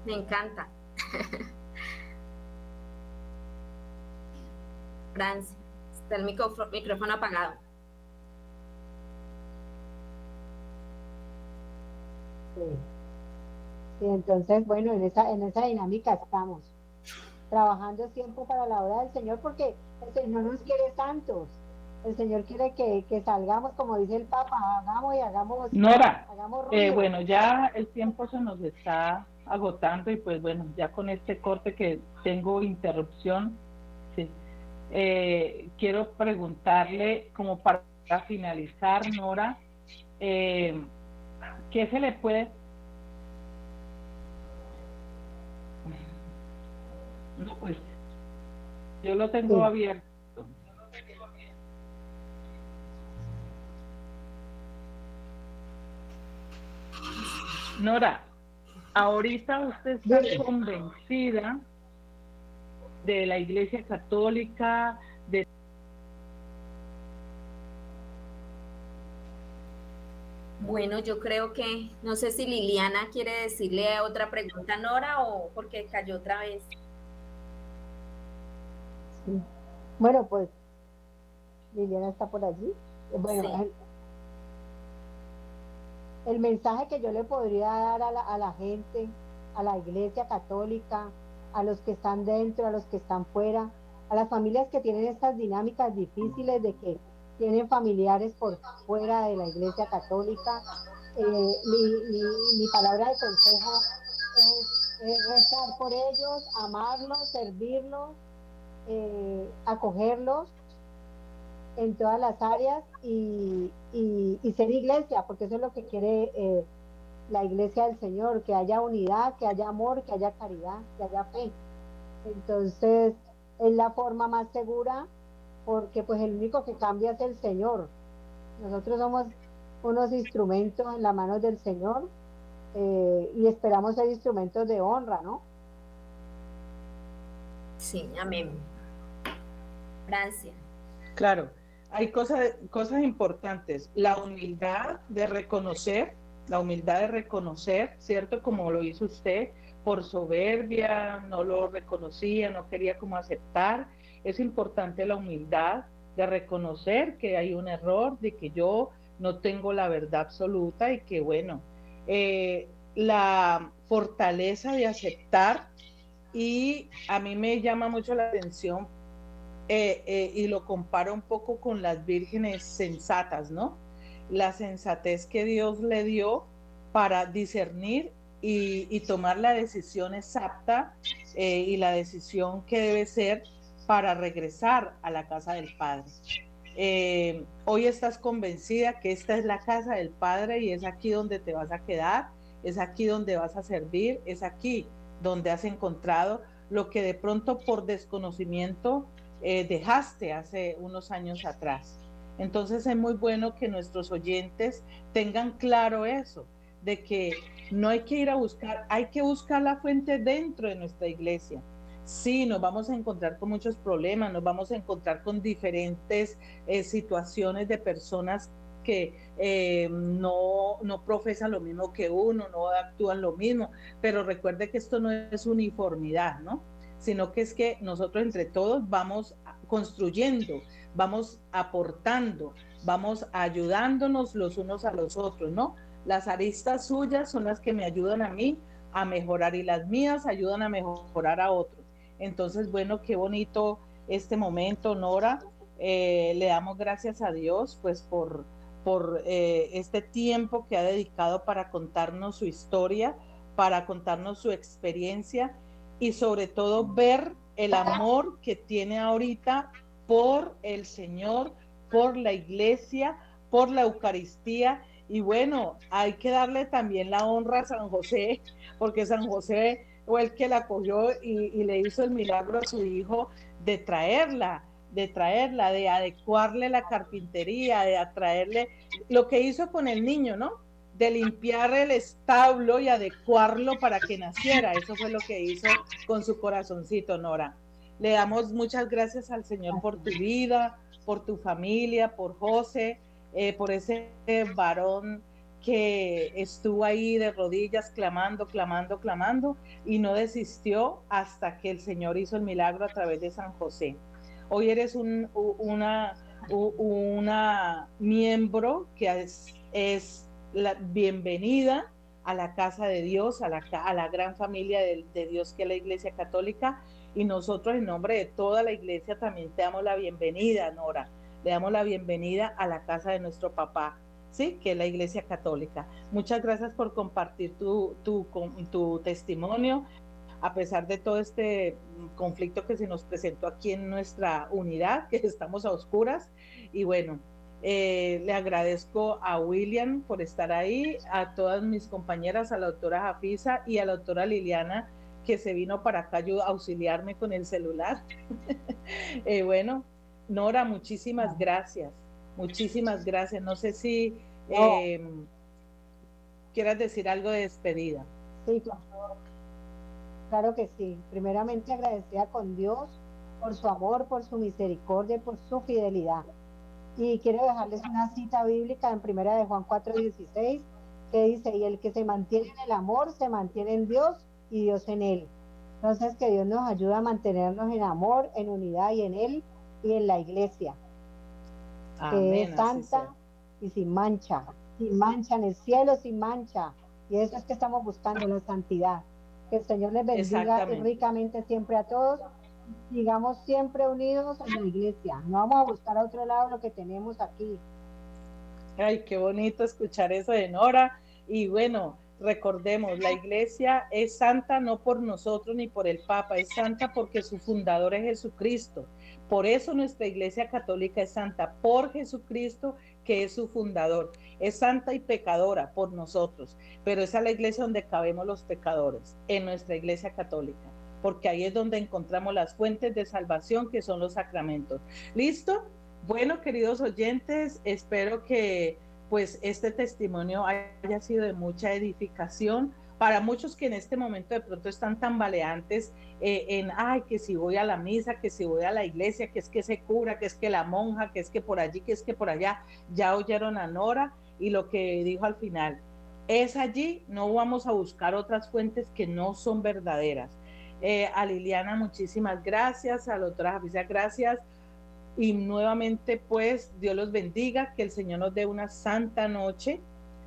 Me encanta. Francia, está el micrófono apagado. Sí. entonces, bueno, en esa, en esa dinámica estamos trabajando siempre para la obra del Señor porque el Señor nos quiere santos. El Señor quiere que, salgamos, como dice el Papa, hagamos y hagamos. Nora, eh, bueno, ya el tiempo se nos está agotando y pues bueno, ya con este corte que tengo interrupción, sí. Eh, quiero preguntarle como para finalizar, Nora, eh, ¿Qué se le puede... No, pues yo lo tengo abierto. Nora, ahorita usted está convencida de la Iglesia Católica, Bueno, yo creo que, no sé si Liliana quiere decirle otra pregunta a Nora o porque cayó otra vez. Bueno, pues Liliana está por allí. Bueno, el, mensaje que yo le podría dar a la, a la gente, a la iglesia católica, a los que están dentro, a los que están fuera, a las familias que tienen estas dinámicas difíciles de que tienen familiares por fuera de la Iglesia Católica. Eh, mi, palabra de consejo es, rezar por ellos, amarlos, servirlos, eh, acogerlos en todas las áreas y, ser iglesia, porque eso es lo que quiere eh, la iglesia del Señor, que haya unidad, que haya amor, que haya caridad, que haya fe. Entonces, es la forma más segura porque pues el único que cambia es el Señor. Nosotros somos unos instrumentos en las manos del Señor eh, y esperamos ser instrumentos de honra, ¿no? Sí, amén. Gracias. Claro, hay cosas, cosas importantes. La humildad de reconocer, la humildad de reconocer, ¿cierto? Como lo hizo usted, por soberbia, no lo reconocía, no quería como aceptar. Es importante la humildad de reconocer que hay un error, de que yo no tengo la verdad absoluta y que bueno, eh, la fortaleza de aceptar y a mí me llama mucho la atención eh, eh, y lo comparo un poco con las vírgenes sensatas, ¿no? La sensatez que Dios le dio para discernir y, tomar la decisión exacta y la decisión que debe ser para regresar a la casa del Padre. Eh, hoy estás convencida que esta es la casa del Padre y es aquí donde te vas a quedar, es aquí donde vas a servir, es aquí donde has encontrado lo que de pronto por desconocimiento eh, dejaste hace unos años atrás. Entonces es muy bueno que nuestros oyentes tengan claro eso, de que no hay que ir a buscar, hay que buscar la fuente dentro de nuestra iglesia. Sí, nos vamos a encontrar con muchos problemas, nos vamos a encontrar con diferentes eh, situaciones de personas que eh, no, no profesan lo mismo que uno, no actúan lo mismo, pero recuerde que esto no es uniformidad, ¿no? Sino que es que nosotros entre todos vamos construyendo, vamos aportando, vamos ayudándonos los unos a los otros, ¿no? Las aristas suyas son las que me ayudan a mí a mejorar y las mías ayudan a mejorar a otros. Entonces, bueno, qué bonito este momento, Nora. Eh, le damos gracias a Dios pues por, por eh, este tiempo que ha dedicado para contarnos su historia, para contarnos su experiencia y sobre todo ver el amor que tiene ahorita por el Señor, por la iglesia, por la Eucaristía y bueno, hay que darle también la honra a San José, porque San José fue el que la cogió y, le hizo el milagro a su hijo de traerla, de traerla, de adecuarle la carpintería, de atraerle lo que hizo con el niño, ¿no? De limpiar el establo y adecuarlo para que naciera. Eso fue lo que hizo con su corazoncito, Nora. Le damos muchas gracias al Señor por tu vida, por tu familia, por José, eh, por ese varón que estuvo ahí de rodillas clamando, clamando, clamando y no desistió hasta que el Señor hizo el milagro a través de San José. Hoy eres un, una, una miembro que es, la bienvenida a la casa de Dios, a la, a la gran familia de, de Dios que es la Iglesia Católica. Y nosotros en nombre de toda la iglesia también te damos la bienvenida, Nora. Le damos la bienvenida a la casa de nuestro papá, ¿sí? Que es la Iglesia Católica. Muchas gracias por compartir tu, tu, tu testimonio, a pesar de todo este conflicto que se nos presentó aquí en nuestra unidad, que estamos a oscuras. Y bueno, eh, le agradezco a William por estar ahí, a todas mis compañeras, a la doctora Jafisa y a la doctora Liliana, que se vino para acá a auxiliarme con el celular. eh, bueno, Nora, muchísimas gracias. Muchísimas gracias. No sé si em, quieras decir algo de despedida. Sí, claro. Claro que sí. Primeramente agradecida con Dios por su amor, por su misericordia y por su fidelidad. Y quiero dejarles una cita bíblica en primera de Juan 4:16 que dice, y el que se mantiene en el amor se mantiene en Dios y Dios en él. Entonces que Dios nos ayuda a mantenernos en amor, en unidad y en él y en la iglesia, que es santa y sin mancha, sin mancha en el cielo, sin mancha. Y eso es que estamos buscando, la santidad. Que el Señor les bendiga ricamente siempre a todos sigamos siempre unidos en la iglesia. No vamos a buscar a otro lado lo que tenemos aquí. Ay, qué bonito escuchar eso de Nora. Y bueno, recordemos, la iglesia es santa no por nosotros ni por el Papa, es santa porque su fundador es Jesucristo. Por eso nuestra iglesia católica es santa, por Jesucristo que es su fundador. Es santa y pecadora por nosotros, pero es a la iglesia donde cabemos los pecadores, en nuestra iglesia católica, porque ahí es donde encontramos las fuentes de salvación que son los sacramentos. ¿Listo? Bueno, queridos oyentes, espero que pues este testimonio haya sido de mucha edificación para muchos que en este momento de pronto están tambaleantes eh, en, ay, que si voy a la misa, que si voy a la iglesia, que es que se cura, que es que la monja, que es que por allí, que es que por allá, ya oyeron a Nora y lo que dijo al final, es allí, no vamos a buscar otras fuentes que no son verdaderas. Eh, a Liliana, muchísimas gracias, a la otra gracias y nuevamente, pues, Dios los bendiga, que el Señor nos dé una santa noche,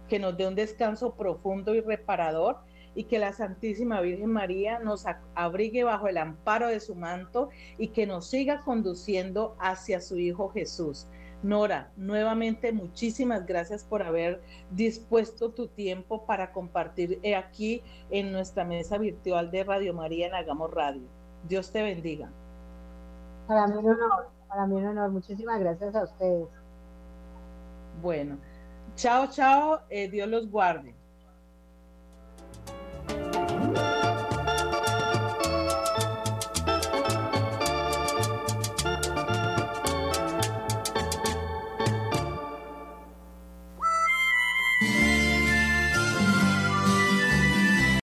que nos dé un descanso profundo y reparador y que la Santísima Virgen María nos abrigue bajo el amparo de su manto y que nos siga conduciendo hacia su Hijo Jesús. Nora, nuevamente muchísimas gracias por haber dispuesto tu tiempo para compartir aquí en nuestra mesa virtual de Radio María en Hagamos Radio. Dios te bendiga. Para mí un honor. Para mí un honor. Muchísimas gracias a ustedes. Bueno, chao, chao. Eh, Dios los guarde.